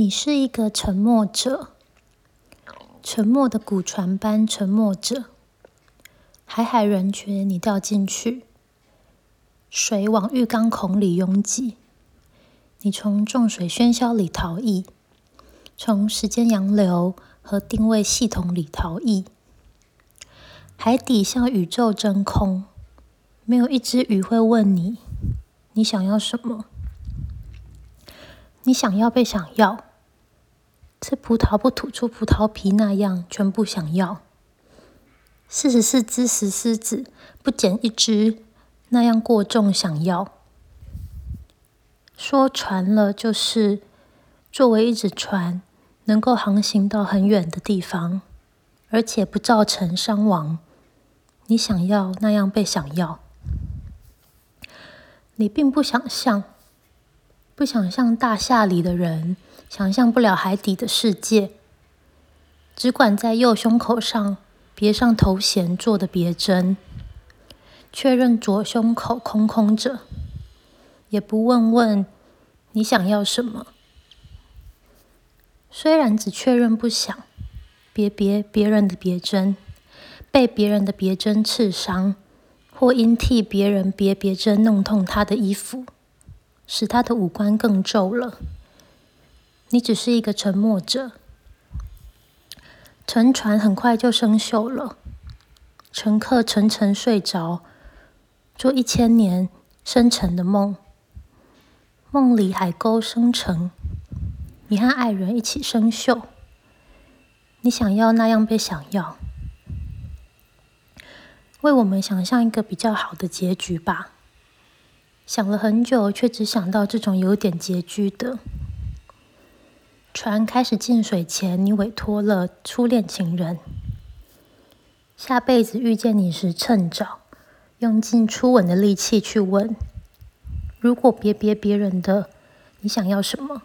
你是一个沉默者，沉默的古船般沉默者。海海人群，你掉进去，水往浴缸孔里拥挤。你从重水喧嚣里逃逸，从时间洋流和定位系统里逃逸。海底像宇宙真空，没有一只鱼会问你，你想要什么？你想要被想要，吃葡萄不吐出葡萄皮那样，全部想要。四十四只石狮子不捡一只，那样过重想要。说船了，就是作为一只船，能够航行到很远的地方，而且不造成伤亡。你想要那样被想要，你并不想象。不想象大厦里的人，想象不了海底的世界，只管在右胸口上别上头衔做的别针，确认左胸口空空着，也不问问你想要什么。虽然只确认不想别别别人的别针，被别人的别针刺伤，或因替别人别别针弄痛他的衣服。使他的五官更皱了。你只是一个沉默者。沉船很快就生锈了，乘客沉沉睡着，做一千年深沉的梦。梦里海沟生成，你和爱人一起生锈。你想要那样被想要，为我们想象一个比较好的结局吧。想了很久，却只想到这种有点拮据的。船开始进水前，你委托了初恋情人，下辈子遇见你时趁早，用尽初吻的力气去吻：如果别别别人的，你想要什么？